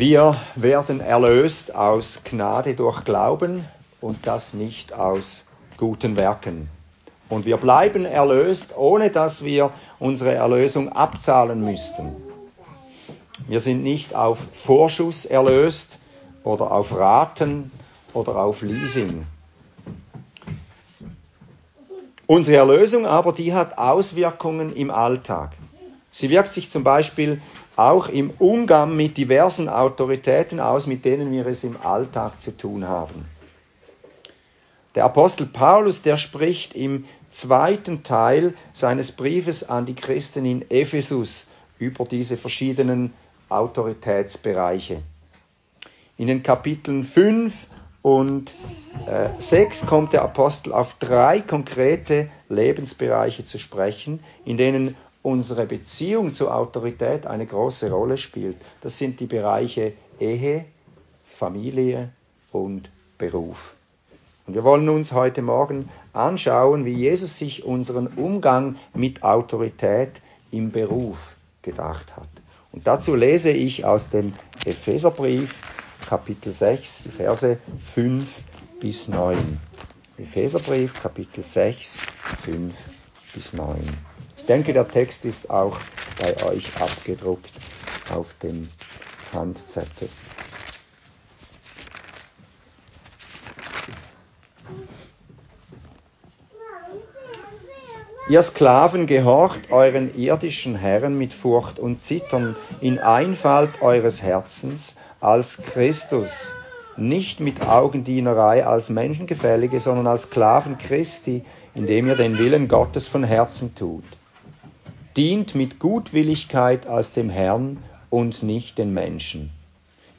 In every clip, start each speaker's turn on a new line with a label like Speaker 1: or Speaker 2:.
Speaker 1: Wir werden erlöst aus Gnade durch Glauben und das nicht aus guten Werken. Und wir bleiben erlöst, ohne dass wir unsere Erlösung abzahlen müssten. Wir sind nicht auf Vorschuss erlöst oder auf Raten oder auf Leasing. Unsere Erlösung aber, die hat Auswirkungen im Alltag. Sie wirkt sich zum Beispiel auch im Umgang mit diversen Autoritäten aus, mit denen wir es im Alltag zu tun haben. Der Apostel Paulus, der spricht im zweiten Teil seines Briefes an die Christen in Ephesus über diese verschiedenen Autoritätsbereiche. In den Kapiteln 5 und äh, 6 kommt der Apostel auf drei konkrete Lebensbereiche zu sprechen, in denen unsere Beziehung zur Autorität eine große Rolle spielt. Das sind die Bereiche Ehe, Familie und Beruf. Und wir wollen uns heute Morgen anschauen, wie Jesus sich unseren Umgang mit Autorität im Beruf gedacht hat. Und dazu lese ich aus dem Epheserbrief Kapitel 6, die Verse 5 bis 9. Epheserbrief Kapitel 6, 5 bis 9. Ich denke, der Text ist auch bei euch abgedruckt auf dem Handzettel. Ihr Sklaven gehorcht euren irdischen Herren mit Furcht und Zittern in Einfalt eures Herzens als Christus, nicht mit Augendienerei als Menschengefällige, sondern als Sklaven Christi, indem ihr den Willen Gottes von Herzen tut dient mit Gutwilligkeit als dem Herrn und nicht den Menschen.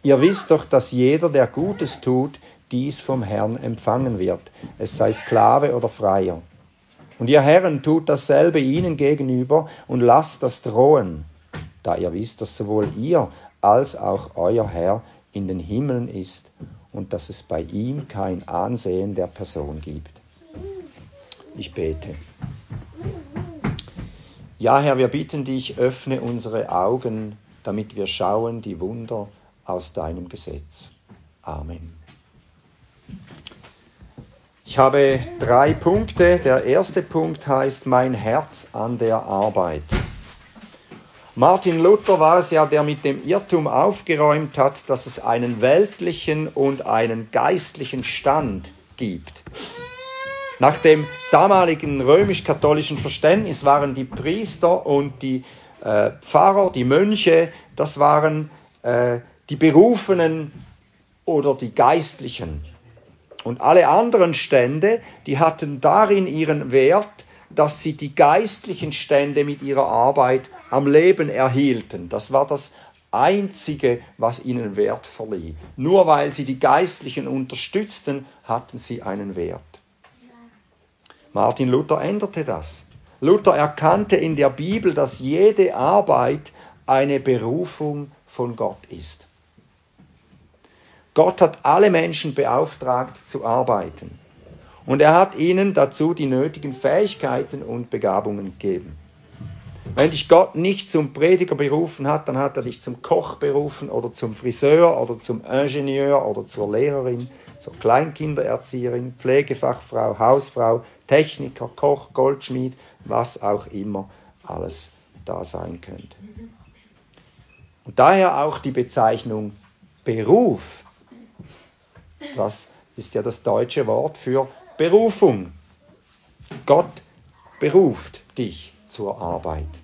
Speaker 1: Ihr wisst doch, dass jeder, der Gutes tut, dies vom Herrn empfangen wird, es sei Sklave oder Freier. Und ihr Herren tut dasselbe ihnen gegenüber und lasst das drohen, da ihr wisst, dass sowohl ihr als auch euer Herr in den Himmeln ist und dass es bei ihm kein Ansehen der Person gibt. Ich bete. Ja, Herr, wir bitten dich, öffne unsere Augen, damit wir schauen die Wunder aus deinem Gesetz. Amen. Ich habe drei Punkte. Der erste Punkt heißt mein Herz an der Arbeit. Martin Luther war es ja, der mit dem Irrtum aufgeräumt hat, dass es einen weltlichen und einen geistlichen Stand gibt. Nach dem damaligen römisch-katholischen Verständnis waren die Priester und die äh, Pfarrer, die Mönche, das waren äh, die Berufenen oder die Geistlichen. Und alle anderen Stände, die hatten darin ihren Wert, dass sie die geistlichen Stände mit ihrer Arbeit am Leben erhielten. Das war das Einzige, was ihnen Wert verlieh. Nur weil sie die Geistlichen unterstützten, hatten sie einen Wert. Martin Luther änderte das. Luther erkannte in der Bibel, dass jede Arbeit eine Berufung von Gott ist. Gott hat alle Menschen beauftragt zu arbeiten. Und er hat ihnen dazu die nötigen Fähigkeiten und Begabungen gegeben. Wenn dich Gott nicht zum Prediger berufen hat, dann hat er dich zum Koch berufen oder zum Friseur oder zum Ingenieur oder zur Lehrerin, zur Kleinkindererzieherin, Pflegefachfrau, Hausfrau, Techniker, Koch, Goldschmied, was auch immer alles da sein könnte. Und daher auch die Bezeichnung Beruf. Das ist ja das deutsche Wort für Berufung. Gott beruft dich zur Arbeit.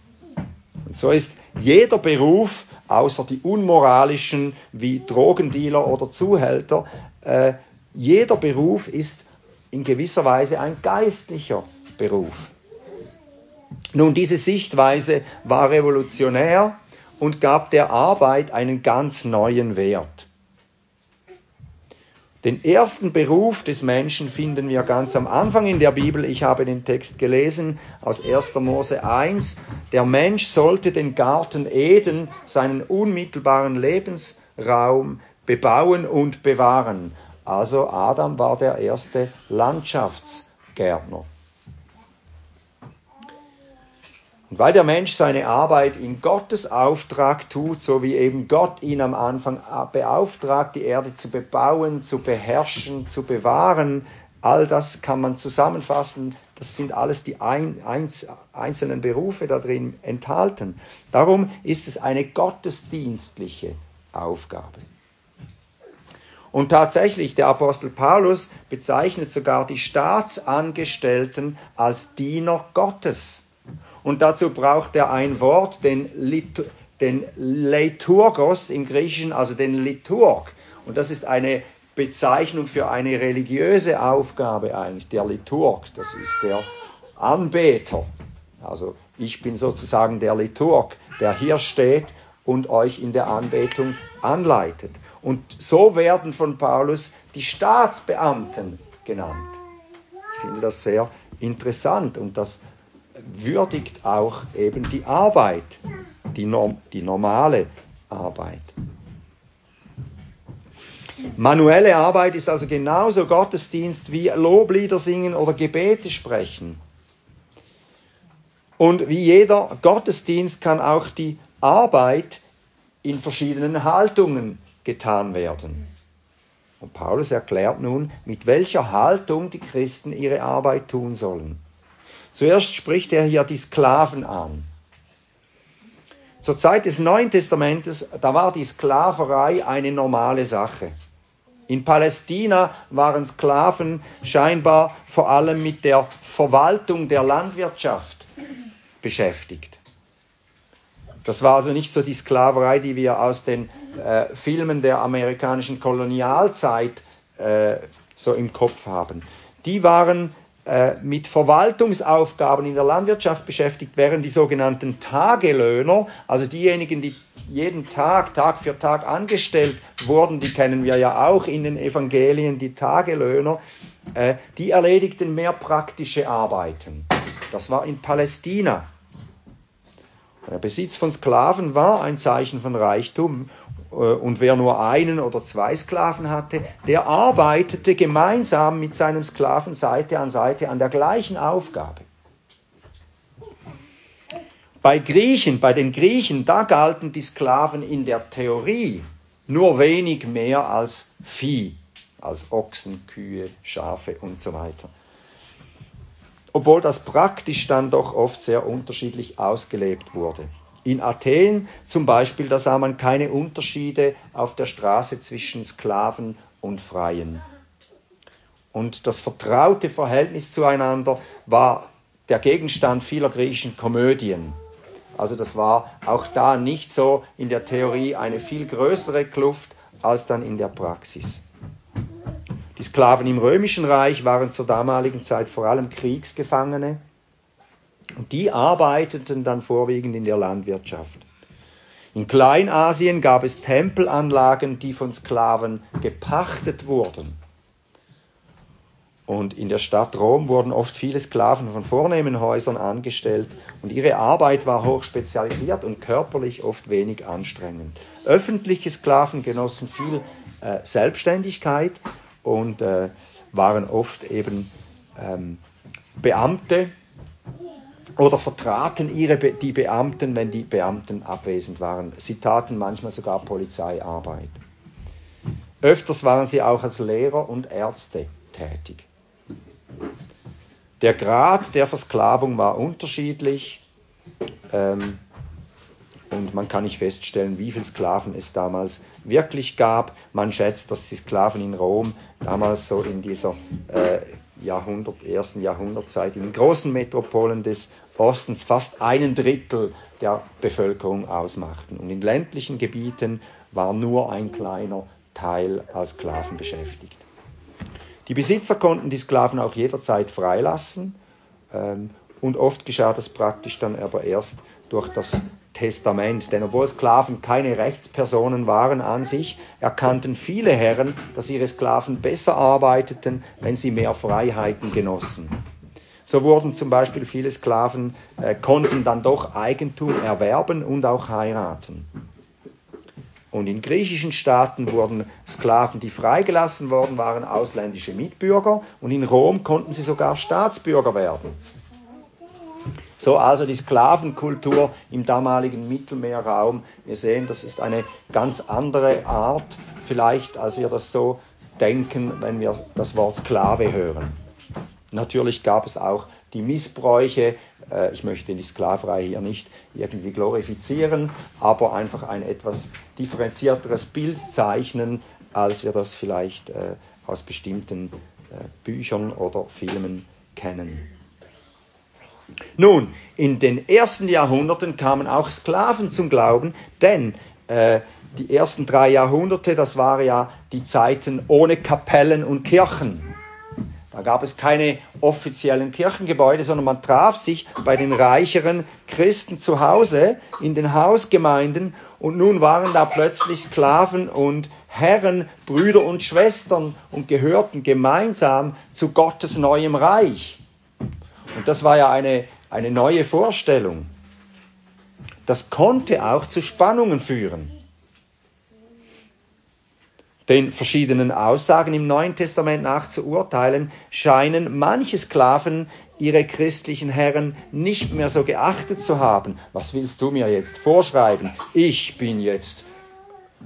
Speaker 1: Und so ist jeder Beruf, außer die unmoralischen wie Drogendealer oder Zuhälter, äh, jeder Beruf ist in gewisser Weise ein geistlicher Beruf. Nun, diese Sichtweise war revolutionär und gab der Arbeit einen ganz neuen Wert. Den ersten Beruf des Menschen finden wir ganz am Anfang in der Bibel. Ich habe den Text gelesen aus 1. Mose 1. Der Mensch sollte den Garten Eden, seinen unmittelbaren Lebensraum, bebauen und bewahren. Also Adam war der erste Landschaftsgärtner. Und weil der Mensch seine Arbeit in Gottes Auftrag tut, so wie eben Gott ihn am Anfang beauftragt, die Erde zu bebauen, zu beherrschen, zu bewahren, all das kann man zusammenfassen, das sind alles die ein, eins, einzelnen Berufe da drin enthalten. Darum ist es eine gottesdienstliche Aufgabe. Und tatsächlich, der Apostel Paulus bezeichnet sogar die Staatsangestellten als Diener Gottes. Und dazu braucht er ein Wort, den, Lit den Liturgos im Griechischen, also den Liturg. Und das ist eine Bezeichnung für eine religiöse Aufgabe eigentlich. Der Liturg, das ist der Anbeter. Also ich bin sozusagen der Liturg, der hier steht und euch in der Anbetung anleitet. Und so werden von Paulus die Staatsbeamten genannt. Ich finde das sehr interessant und das würdigt auch eben die Arbeit, die, norm, die normale Arbeit. Manuelle Arbeit ist also genauso Gottesdienst wie Loblieder singen oder Gebete sprechen. Und wie jeder Gottesdienst kann auch die Arbeit in verschiedenen Haltungen getan werden. Und Paulus erklärt nun, mit welcher Haltung die Christen ihre Arbeit tun sollen. Zuerst spricht er hier die Sklaven an. Zur Zeit des Neuen Testamentes, da war die Sklaverei eine normale Sache. In Palästina waren Sklaven scheinbar vor allem mit der Verwaltung der Landwirtschaft beschäftigt. Das war also nicht so die Sklaverei, die wir aus den äh, Filmen der amerikanischen Kolonialzeit äh, so im Kopf haben. Die waren mit Verwaltungsaufgaben in der Landwirtschaft beschäftigt, während die sogenannten Tagelöhner, also diejenigen, die jeden Tag, Tag für Tag angestellt wurden, die kennen wir ja auch in den Evangelien, die Tagelöhner, äh, die erledigten mehr praktische Arbeiten. Das war in Palästina. Der Besitz von Sklaven war ein Zeichen von Reichtum äh, und wer nur einen oder zwei Sklaven hatte, der arbeitete gemeinsam mit seinem Sklaven Seite an Seite an der gleichen Aufgabe. Bei Griechen, bei den Griechen, da galten die Sklaven in der Theorie nur wenig mehr als Vieh, als Ochsen, Kühe, Schafe und so weiter. Obwohl das praktisch dann doch oft sehr unterschiedlich ausgelebt wurde. In Athen zum Beispiel, da sah man keine Unterschiede auf der Straße zwischen Sklaven und Freien. Und das vertraute Verhältnis zueinander war der Gegenstand vieler griechischen Komödien. Also das war auch da nicht so in der Theorie eine viel größere Kluft als dann in der Praxis. Die Sklaven im römischen Reich waren zur damaligen Zeit vor allem Kriegsgefangene und die arbeiteten dann vorwiegend in der Landwirtschaft. In Kleinasien gab es Tempelanlagen, die von Sklaven gepachtet wurden. Und in der Stadt Rom wurden oft viele Sklaven von vornehmen Häusern angestellt und ihre Arbeit war hoch spezialisiert und körperlich oft wenig anstrengend. Öffentliche Sklaven genossen viel äh, Selbstständigkeit und äh, waren oft eben ähm, Beamte, oder vertraten ihre die Beamten, wenn die Beamten abwesend waren. Sie taten manchmal sogar Polizeiarbeit. Öfters waren sie auch als Lehrer und Ärzte tätig. Der Grad der Versklavung war unterschiedlich ähm, und man kann nicht feststellen, wie viele Sklaven es damals wirklich gab. Man schätzt, dass die Sklaven in Rom damals so in dieser äh, Jahrhundert, ersten Jahrhundertzeit in den großen Metropolen des Ostens fast einen Drittel der Bevölkerung ausmachten. Und in ländlichen Gebieten war nur ein kleiner Teil als Sklaven beschäftigt. Die Besitzer konnten die Sklaven auch jederzeit freilassen ähm, und oft geschah das praktisch dann aber erst durch das Testament. Denn obwohl Sklaven keine Rechtspersonen waren an sich, erkannten viele Herren, dass ihre Sklaven besser arbeiteten, wenn sie mehr Freiheiten genossen. So wurden zum Beispiel viele Sklaven, äh, konnten dann doch Eigentum erwerben und auch heiraten. Und in griechischen Staaten wurden Sklaven, die freigelassen worden waren, ausländische Mitbürger und in Rom konnten sie sogar Staatsbürger werden. So also die Sklavenkultur im damaligen Mittelmeerraum. Wir sehen, das ist eine ganz andere Art vielleicht, als wir das so denken, wenn wir das Wort Sklave hören. Natürlich gab es auch die Missbräuche. Äh, ich möchte die Sklaverei hier nicht irgendwie glorifizieren, aber einfach ein etwas differenzierteres Bild zeichnen, als wir das vielleicht äh, aus bestimmten äh, Büchern oder Filmen kennen. Nun, in den ersten Jahrhunderten kamen auch Sklaven zum Glauben, denn äh, die ersten drei Jahrhunderte, das waren ja die Zeiten ohne Kapellen und Kirchen. Da gab es keine offiziellen Kirchengebäude, sondern man traf sich bei den reicheren Christen zu Hause in den Hausgemeinden und nun waren da plötzlich Sklaven und Herren, Brüder und Schwestern und gehörten gemeinsam zu Gottes neuem Reich. Und das war ja eine, eine neue Vorstellung. Das konnte auch zu Spannungen führen den verschiedenen Aussagen im Neuen Testament nach zu urteilen, scheinen manche Sklaven ihre christlichen Herren nicht mehr so geachtet zu haben. Was willst du mir jetzt vorschreiben? Ich bin jetzt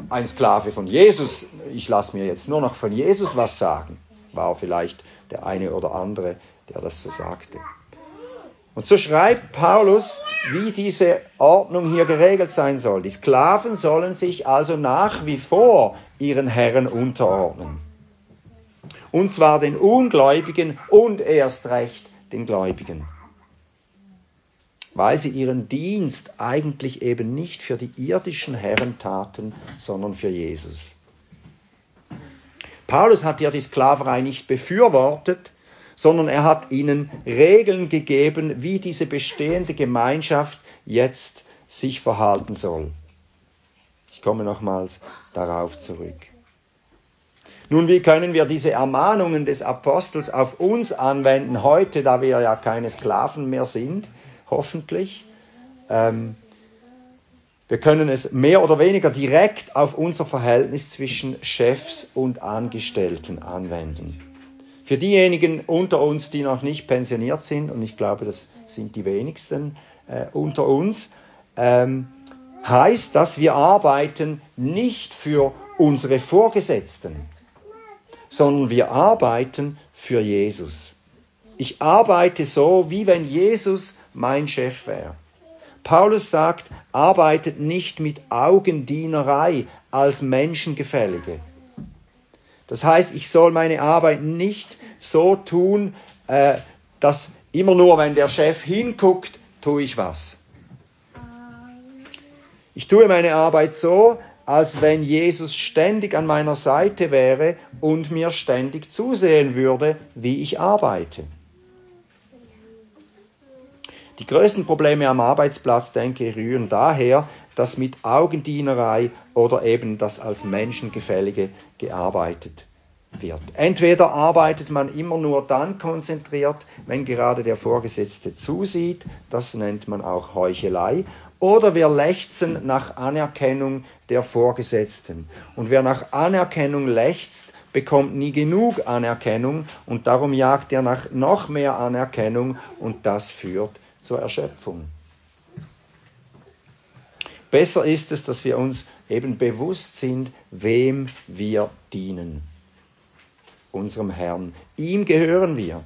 Speaker 1: ein Sklave von Jesus. Ich lasse mir jetzt nur noch von Jesus was sagen. War vielleicht der eine oder andere, der das so sagte. Und so schreibt Paulus, wie diese Ordnung hier geregelt sein soll. Die Sklaven sollen sich also nach wie vor ihren Herren unterordnen. Und zwar den Ungläubigen und erst recht den Gläubigen. Weil sie ihren Dienst eigentlich eben nicht für die irdischen Herren taten, sondern für Jesus. Paulus hat ja die Sklaverei nicht befürwortet, sondern er hat ihnen Regeln gegeben, wie diese bestehende Gemeinschaft jetzt sich verhalten soll. Ich komme nochmals darauf zurück. Nun, wie können wir diese Ermahnungen des Apostels auf uns anwenden heute, da wir ja keine Sklaven mehr sind, hoffentlich? Ähm, wir können es mehr oder weniger direkt auf unser Verhältnis zwischen Chefs und Angestellten anwenden. Für diejenigen unter uns, die noch nicht pensioniert sind, und ich glaube, das sind die wenigsten äh, unter uns, ähm, heißt, dass wir arbeiten nicht für unsere Vorgesetzten, sondern wir arbeiten für Jesus. Ich arbeite so, wie wenn Jesus mein Chef wäre. Paulus sagt, arbeitet nicht mit Augendienerei als Menschengefällige. Das heißt, ich soll meine Arbeit nicht so tun, äh, dass immer nur, wenn der Chef hinguckt, tue ich was. Ich tue meine Arbeit so, als wenn Jesus ständig an meiner Seite wäre und mir ständig zusehen würde, wie ich arbeite. Die größten Probleme am Arbeitsplatz, denke ich, rühren daher, dass mit Augendienerei oder eben das als Menschengefällige gearbeitet wird. Entweder arbeitet man immer nur dann konzentriert, wenn gerade der Vorgesetzte zusieht, das nennt man auch Heuchelei, oder wir lechzen nach Anerkennung der Vorgesetzten. Und wer nach Anerkennung lechzt, bekommt nie genug Anerkennung und darum jagt er nach noch mehr Anerkennung und das führt zur Erschöpfung. Besser ist es, dass wir uns eben bewusst sind, wem wir dienen. Unserem Herrn. Ihm gehören wir.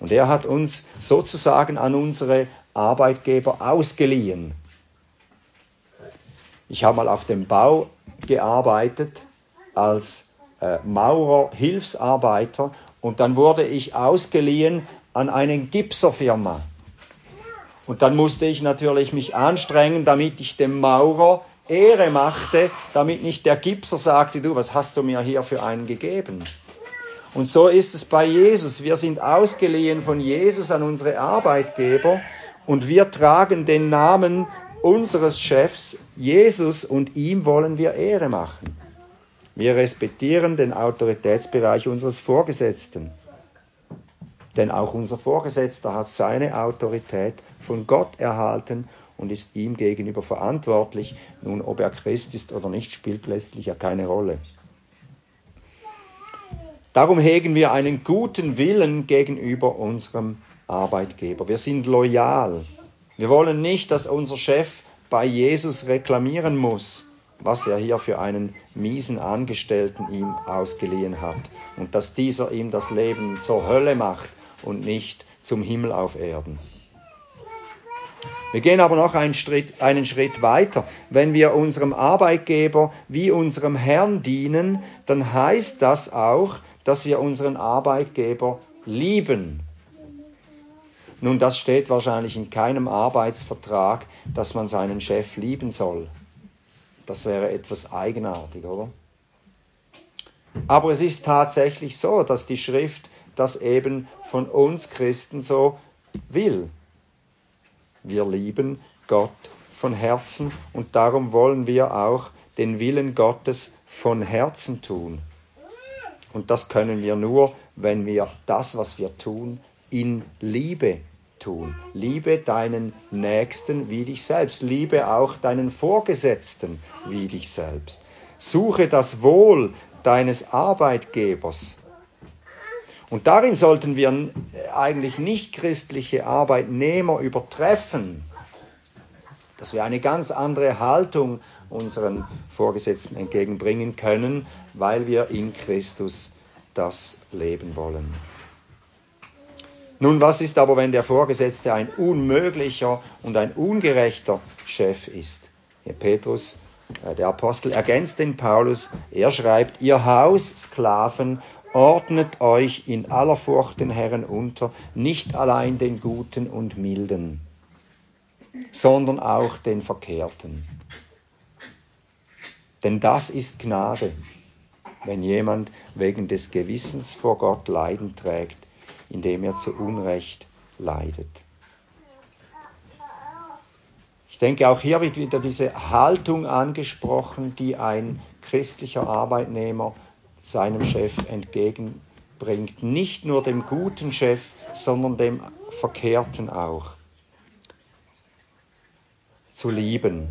Speaker 1: Und er hat uns sozusagen an unsere Arbeitgeber ausgeliehen. Ich habe mal auf dem Bau gearbeitet als äh, Maurer, Hilfsarbeiter und dann wurde ich ausgeliehen an eine Gipserfirma. Und dann musste ich natürlich mich anstrengen, damit ich dem Maurer Ehre machte, damit nicht der Gipser sagte, du, was hast du mir hier für einen gegeben? Und so ist es bei Jesus. Wir sind ausgeliehen von Jesus an unsere Arbeitgeber und wir tragen den Namen unseres Chefs Jesus und ihm wollen wir Ehre machen. Wir respektieren den Autoritätsbereich unseres Vorgesetzten. Denn auch unser Vorgesetzter hat seine Autorität von Gott erhalten und ist ihm gegenüber verantwortlich. Nun, ob er Christ ist oder nicht, spielt letztlich ja keine Rolle. Darum hegen wir einen guten Willen gegenüber unserem Arbeitgeber. Wir sind loyal. Wir wollen nicht, dass unser Chef bei Jesus reklamieren muss, was er hier für einen miesen Angestellten ihm ausgeliehen hat und dass dieser ihm das Leben zur Hölle macht und nicht zum Himmel auf Erden. Wir gehen aber noch einen Schritt, einen Schritt weiter. Wenn wir unserem Arbeitgeber wie unserem Herrn dienen, dann heißt das auch, dass wir unseren Arbeitgeber lieben. Nun, das steht wahrscheinlich in keinem Arbeitsvertrag, dass man seinen Chef lieben soll. Das wäre etwas eigenartig, oder? Aber es ist tatsächlich so, dass die Schrift das eben von uns Christen so will. Wir lieben Gott von Herzen und darum wollen wir auch den Willen Gottes von Herzen tun. Und das können wir nur, wenn wir das, was wir tun, in Liebe tun. Liebe deinen Nächsten wie dich selbst. Liebe auch deinen Vorgesetzten wie dich selbst. Suche das Wohl deines Arbeitgebers. Und darin sollten wir eigentlich nicht christliche Arbeitnehmer übertreffen, dass wir eine ganz andere Haltung unseren Vorgesetzten entgegenbringen können, weil wir in Christus das leben wollen. Nun, was ist aber, wenn der Vorgesetzte ein unmöglicher und ein ungerechter Chef ist? Herr Petrus, äh, der Apostel, ergänzt den Paulus. Er schreibt, ihr Haussklaven ordnet euch in aller Furcht den Herren unter, nicht allein den Guten und Milden, sondern auch den Verkehrten. Denn das ist Gnade, wenn jemand wegen des Gewissens vor Gott Leiden trägt indem er zu Unrecht leidet. Ich denke, auch hier wird wieder diese Haltung angesprochen, die ein christlicher Arbeitnehmer seinem Chef entgegenbringt. Nicht nur dem guten Chef, sondern dem Verkehrten auch. Zu lieben.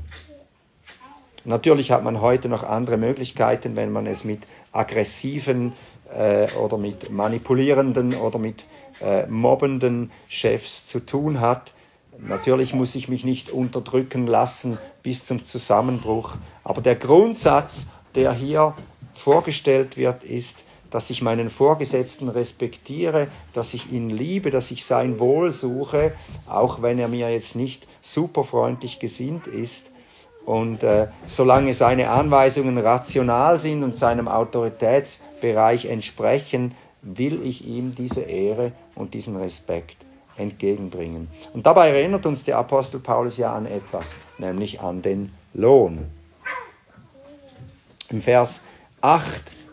Speaker 1: Natürlich hat man heute noch andere Möglichkeiten, wenn man es mit aggressiven äh, oder mit manipulierenden oder mit äh, mobbenden Chefs zu tun hat. Natürlich muss ich mich nicht unterdrücken lassen bis zum Zusammenbruch, aber der Grundsatz, der hier vorgestellt wird, ist, dass ich meinen Vorgesetzten respektiere, dass ich ihn liebe, dass ich sein Wohl suche, auch wenn er mir jetzt nicht superfreundlich gesinnt ist. Und äh, solange seine Anweisungen rational sind und seinem Autoritätsbereich entsprechen, will ich ihm diese Ehre und diesen Respekt entgegenbringen. Und dabei erinnert uns der Apostel Paulus ja an etwas, nämlich an den Lohn. Im Vers 8,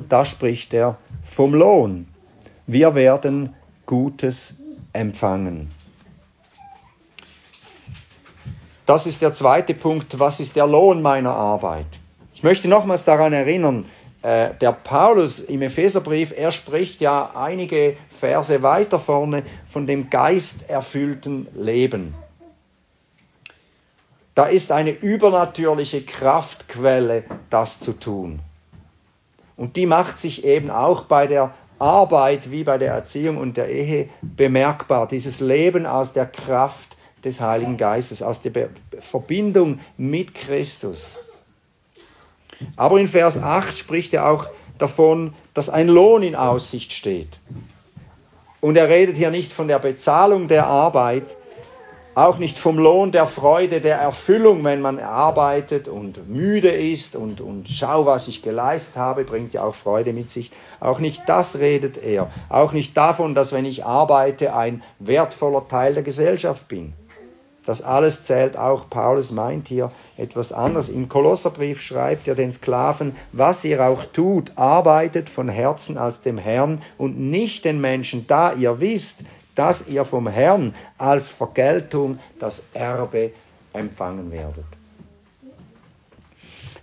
Speaker 1: da spricht er vom Lohn. Wir werden Gutes empfangen. Das ist der zweite Punkt. Was ist der Lohn meiner Arbeit? Ich möchte nochmals daran erinnern, äh, der Paulus im Epheserbrief, er spricht ja einige Verse weiter vorne von dem geisterfüllten Leben. Da ist eine übernatürliche Kraftquelle, das zu tun. Und die macht sich eben auch bei der Arbeit wie bei der Erziehung und der Ehe bemerkbar. Dieses Leben aus der Kraft des Heiligen Geistes, aus der Verbindung mit Christus. Aber in Vers 8 spricht er auch davon, dass ein Lohn in Aussicht steht. Und er redet hier nicht von der Bezahlung der Arbeit, auch nicht vom Lohn der Freude, der Erfüllung, wenn man arbeitet und müde ist und, und schau, was ich geleistet habe, bringt ja auch Freude mit sich. Auch nicht das redet er. Auch nicht davon, dass wenn ich arbeite, ein wertvoller Teil der Gesellschaft bin. Das alles zählt auch. Paulus meint hier etwas anderes. Im Kolosserbrief schreibt er den Sklaven, was ihr auch tut, arbeitet von Herzen als dem Herrn und nicht den Menschen, da ihr wisst, dass ihr vom Herrn als Vergeltung das Erbe empfangen werdet.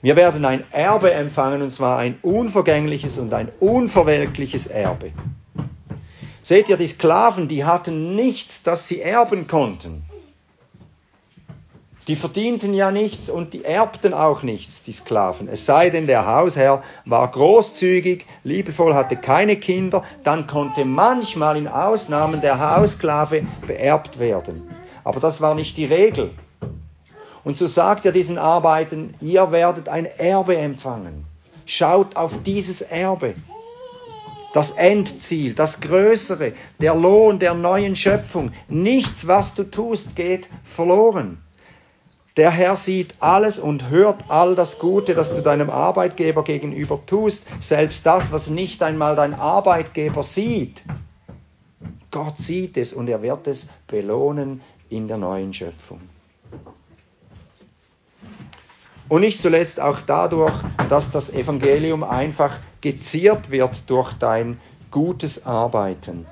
Speaker 1: Wir werden ein Erbe empfangen, und zwar ein unvergängliches und ein unverwelkliches Erbe. Seht ihr, die Sklaven, die hatten nichts, das sie erben konnten. Die verdienten ja nichts und die erbten auch nichts, die Sklaven. Es sei denn, der Hausherr war großzügig, liebevoll, hatte keine Kinder, dann konnte manchmal in Ausnahmen der Haussklave beerbt werden. Aber das war nicht die Regel. Und so sagt er diesen Arbeitern, ihr werdet ein Erbe empfangen. Schaut auf dieses Erbe. Das Endziel, das Größere, der Lohn der neuen Schöpfung. Nichts, was du tust, geht verloren. Der Herr sieht alles und hört all das Gute, das du deinem Arbeitgeber gegenüber tust, selbst das, was nicht einmal dein Arbeitgeber sieht. Gott sieht es und er wird es belohnen in der neuen Schöpfung. Und nicht zuletzt auch dadurch, dass das Evangelium einfach geziert wird durch dein gutes Arbeiten.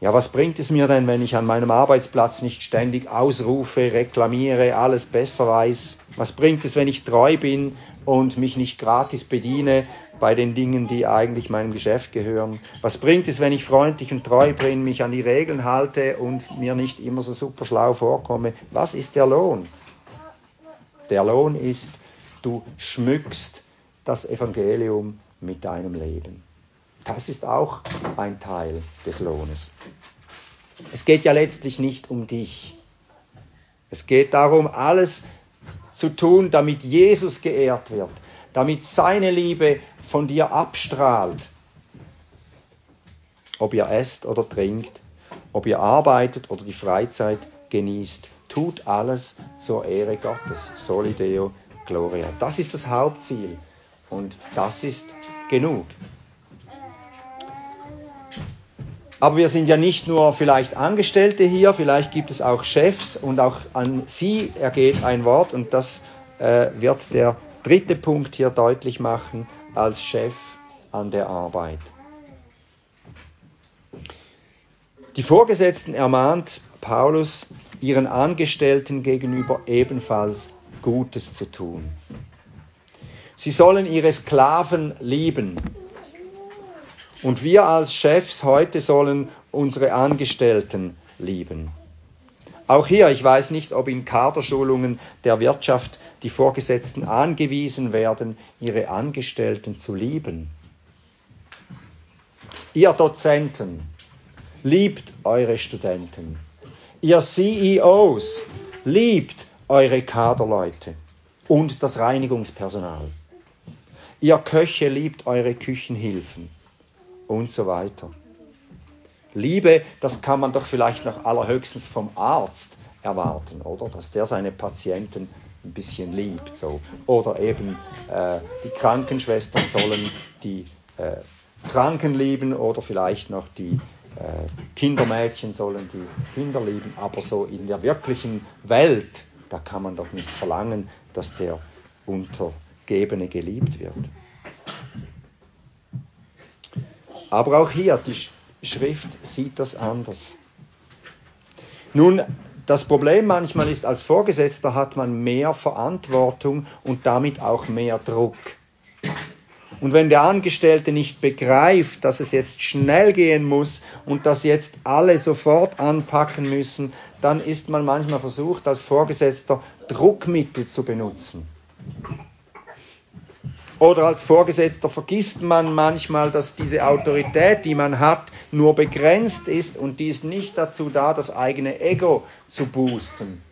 Speaker 1: Ja, was bringt es mir denn, wenn ich an meinem Arbeitsplatz nicht ständig ausrufe, reklamiere, alles besser weiß? Was bringt es, wenn ich treu bin und mich nicht gratis bediene bei den Dingen, die eigentlich meinem Geschäft gehören? Was bringt es, wenn ich freundlich und treu bin, mich an die Regeln halte und mir nicht immer so super schlau vorkomme? Was ist der Lohn? Der Lohn ist, du schmückst das Evangelium mit deinem Leben. Das ist auch ein Teil des Lohnes. Es geht ja letztlich nicht um dich. Es geht darum, alles zu tun, damit Jesus geehrt wird, damit seine Liebe von dir abstrahlt. Ob ihr esst oder trinkt, ob ihr arbeitet oder die Freizeit genießt, tut alles zur Ehre Gottes. Solideo Gloria. Das ist das Hauptziel und das ist genug. Aber wir sind ja nicht nur vielleicht Angestellte hier, vielleicht gibt es auch Chefs und auch an sie ergeht ein Wort und das äh, wird der dritte Punkt hier deutlich machen als Chef an der Arbeit. Die Vorgesetzten ermahnt Paulus, ihren Angestellten gegenüber ebenfalls Gutes zu tun. Sie sollen ihre Sklaven lieben, und wir als Chefs heute sollen unsere Angestellten lieben. Auch hier, ich weiß nicht, ob in Kaderschulungen der Wirtschaft die Vorgesetzten angewiesen werden, ihre Angestellten zu lieben. Ihr Dozenten, liebt eure Studenten. Ihr CEOs, liebt eure Kaderleute und das Reinigungspersonal. Ihr Köche liebt eure Küchenhilfen und so weiter. Liebe, das kann man doch vielleicht noch allerhöchstens vom Arzt erwarten, oder? Dass der seine Patienten ein bisschen liebt. So. Oder eben äh, die Krankenschwestern sollen die äh, Kranken lieben oder vielleicht noch die äh, Kindermädchen sollen die Kinder lieben. Aber so in der wirklichen Welt, da kann man doch nicht verlangen, dass der Untergebene geliebt wird. Aber auch hier, die Schrift sieht das anders. Nun, das Problem manchmal ist, als Vorgesetzter hat man mehr Verantwortung und damit auch mehr Druck. Und wenn der Angestellte nicht begreift, dass es jetzt schnell gehen muss und dass jetzt alle sofort anpacken müssen, dann ist man manchmal versucht, als Vorgesetzter Druckmittel zu benutzen. Oder als Vorgesetzter vergisst man manchmal, dass diese Autorität, die man hat, nur begrenzt ist und die ist nicht dazu da, das eigene Ego zu boosten.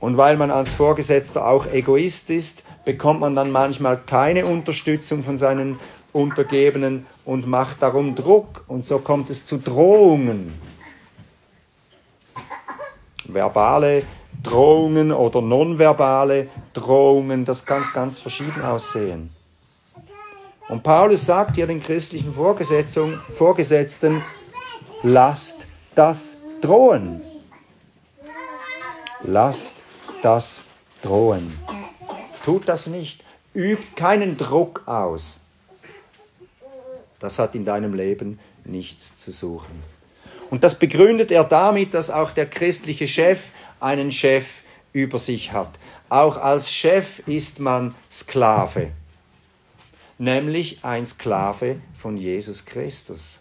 Speaker 1: Und weil man als Vorgesetzter auch Egoist ist, bekommt man dann manchmal keine Unterstützung von seinen Untergebenen und macht darum Druck und so kommt es zu Drohungen. Verbale Drohungen oder nonverbale Drohungen, das kann ganz verschieden aussehen. Und Paulus sagt hier den christlichen Vorgesetzten, lasst das drohen. Lasst das drohen. Tut das nicht. Übt keinen Druck aus. Das hat in deinem Leben nichts zu suchen. Und das begründet er damit, dass auch der christliche Chef einen Chef über sich hat. Auch als Chef ist man Sklave, nämlich ein Sklave von Jesus Christus.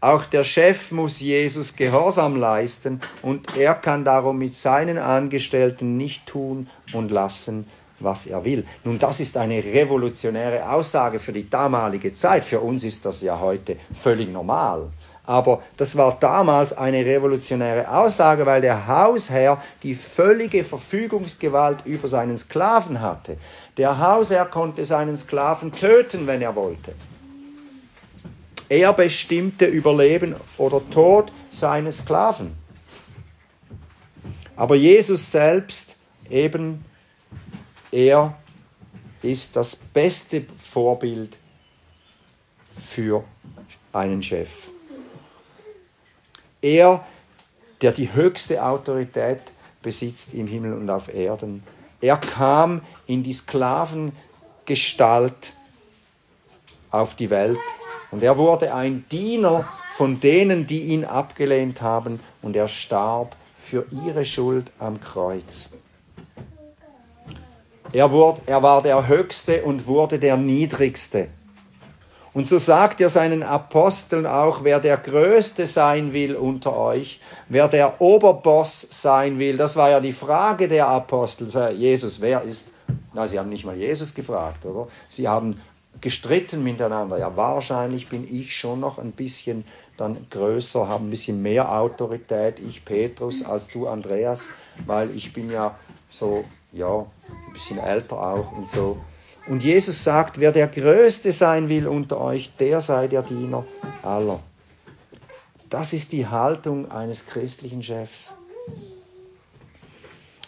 Speaker 1: Auch der Chef muss Jesus Gehorsam leisten und er kann darum mit seinen Angestellten nicht tun und lassen, was er will. Nun, das ist eine revolutionäre Aussage für die damalige Zeit. Für uns ist das ja heute völlig normal. Aber das war damals eine revolutionäre Aussage, weil der Hausherr die völlige Verfügungsgewalt über seinen Sklaven hatte. Der Hausherr konnte seinen Sklaven töten, wenn er wollte. Er bestimmte Überleben oder Tod seines Sklaven. Aber Jesus selbst eben, er ist das beste Vorbild für einen Chef. Er, der die höchste Autorität besitzt im Himmel und auf Erden. Er kam in die Sklavengestalt auf die Welt und er wurde ein Diener von denen, die ihn abgelehnt haben und er starb für ihre Schuld am Kreuz. Er, wurde, er war der Höchste und wurde der Niedrigste. Und so sagt er seinen Aposteln auch, wer der Größte sein will unter euch, wer der Oberboss sein will, das war ja die Frage der Apostel. Jesus, wer ist? Na, sie haben nicht mal Jesus gefragt, oder? Sie haben gestritten miteinander. Ja, wahrscheinlich bin ich schon noch ein bisschen dann größer, habe ein bisschen mehr Autorität, ich Petrus, als du Andreas, weil ich bin ja so, ja, ein bisschen älter auch und so. Und Jesus sagt, wer der Größte sein will unter euch, der sei der Diener aller. Das ist die Haltung eines christlichen Chefs.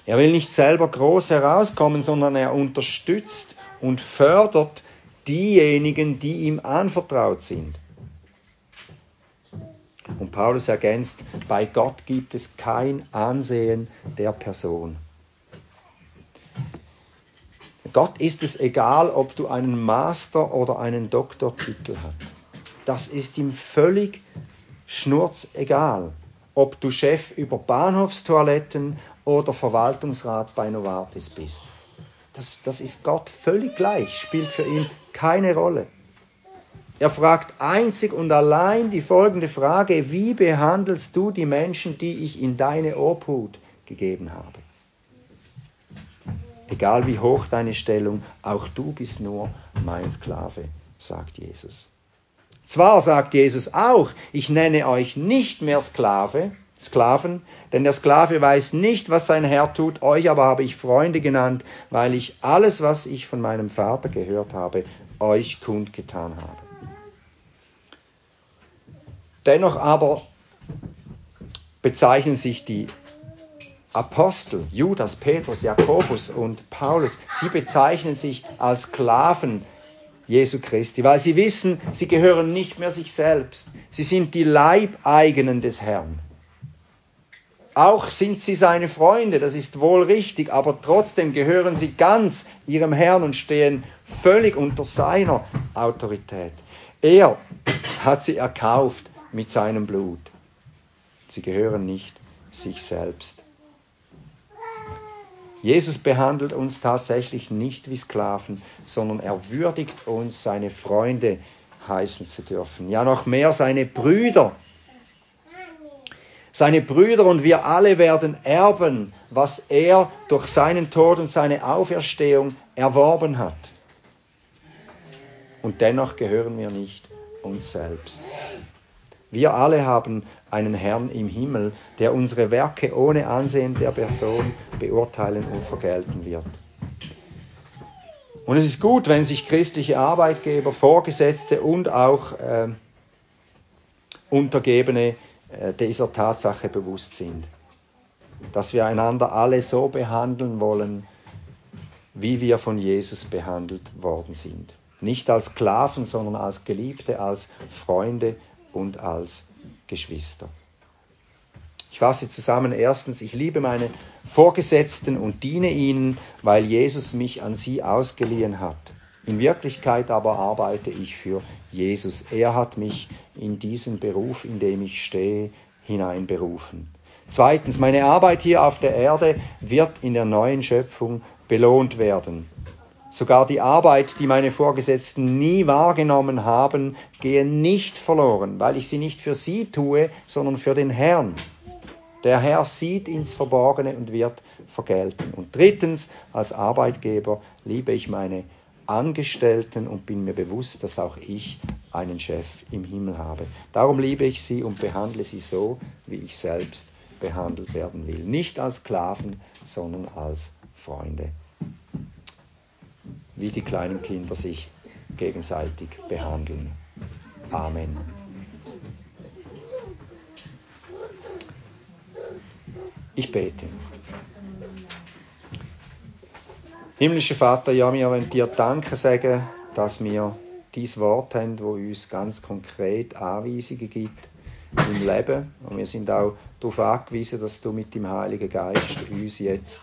Speaker 1: Er will nicht selber groß herauskommen, sondern er unterstützt und fördert diejenigen, die ihm anvertraut sind. Und Paulus ergänzt, bei Gott gibt es kein Ansehen der Person. Gott ist es egal, ob du einen Master oder einen Doktortitel hast. Das ist ihm völlig schnurzegal, ob du Chef über Bahnhofstoiletten oder Verwaltungsrat bei Novartis bist. Das, das ist Gott völlig gleich, spielt für ihn keine Rolle. Er fragt einzig und allein die folgende Frage, wie behandelst du die Menschen, die ich in deine Obhut gegeben habe? Egal wie hoch deine Stellung, auch du bist nur mein Sklave, sagt Jesus. Zwar sagt Jesus auch, ich nenne euch nicht mehr Sklave, Sklaven, denn der Sklave weiß nicht, was sein Herr tut, euch aber habe ich Freunde genannt, weil ich alles, was ich von meinem Vater gehört habe, euch kundgetan habe. Dennoch aber bezeichnen sich die Apostel, Judas, Petrus, Jakobus und Paulus, sie bezeichnen sich als Sklaven Jesu Christi, weil sie wissen, sie gehören nicht mehr sich selbst. Sie sind die Leibeigenen des Herrn. Auch sind sie seine Freunde, das ist wohl richtig, aber trotzdem gehören sie ganz ihrem Herrn und stehen völlig unter seiner Autorität. Er hat sie erkauft mit seinem Blut. Sie gehören nicht sich selbst. Jesus behandelt uns tatsächlich nicht wie Sklaven, sondern er würdigt uns, seine Freunde heißen zu dürfen. Ja, noch mehr seine Brüder. Seine Brüder und wir alle werden erben, was er durch seinen Tod und seine Auferstehung erworben hat. Und dennoch gehören wir nicht uns selbst. Wir alle haben einen Herrn im Himmel, der unsere Werke ohne Ansehen der Person beurteilen und vergelten wird. Und es ist gut, wenn sich christliche Arbeitgeber, Vorgesetzte und auch äh, Untergebene äh, dieser Tatsache bewusst sind, dass wir einander alle so behandeln wollen, wie wir von Jesus behandelt worden sind. Nicht als Sklaven, sondern als Geliebte, als Freunde und als Geschwister. Ich fasse zusammen. Erstens, ich liebe meine Vorgesetzten und diene ihnen, weil Jesus mich an sie ausgeliehen hat. In Wirklichkeit aber arbeite ich für Jesus. Er hat mich in diesen Beruf, in dem ich stehe, hineinberufen. Zweitens, meine Arbeit hier auf der Erde wird in der neuen Schöpfung belohnt werden. Sogar die Arbeit, die meine Vorgesetzten nie wahrgenommen haben, gehe nicht verloren, weil ich sie nicht für sie tue, sondern für den Herrn. Der Herr sieht ins Verborgene und wird vergelten. Und drittens, als Arbeitgeber liebe ich meine Angestellten und bin mir bewusst, dass auch ich einen Chef im Himmel habe. Darum liebe ich sie und behandle sie so, wie ich selbst behandelt werden will. Nicht als Sklaven, sondern als Freunde. Wie die kleinen Kinder sich gegenseitig behandeln. Amen. Ich bete. Himmlischer Vater, ja, wir wollen dir Danke sagen, dass wir dies Wort haben, wo uns ganz konkret Anweisungen gibt im Leben. Und wir sind auch darauf angewiesen, dass du mit dem Heiligen Geist uns jetzt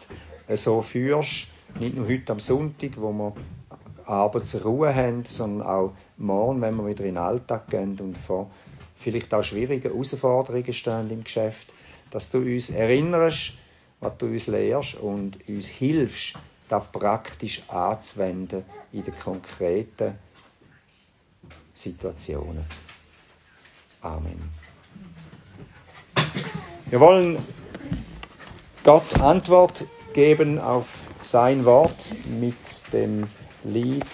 Speaker 1: so führst, nicht nur heute am Sonntag, wo wir abends Ruhe haben, sondern auch morgen, wenn wir wieder in den Alltag gehen und vor vielleicht auch schwierigen Herausforderungen stehen im Geschäft, dass du uns erinnerst, was du uns lehrst und uns hilfst, das praktisch anzuwenden in den konkreten Situationen. Amen. Wir wollen Gott Antwort geben auf sein Wort mit dem Lied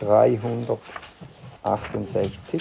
Speaker 1: 368.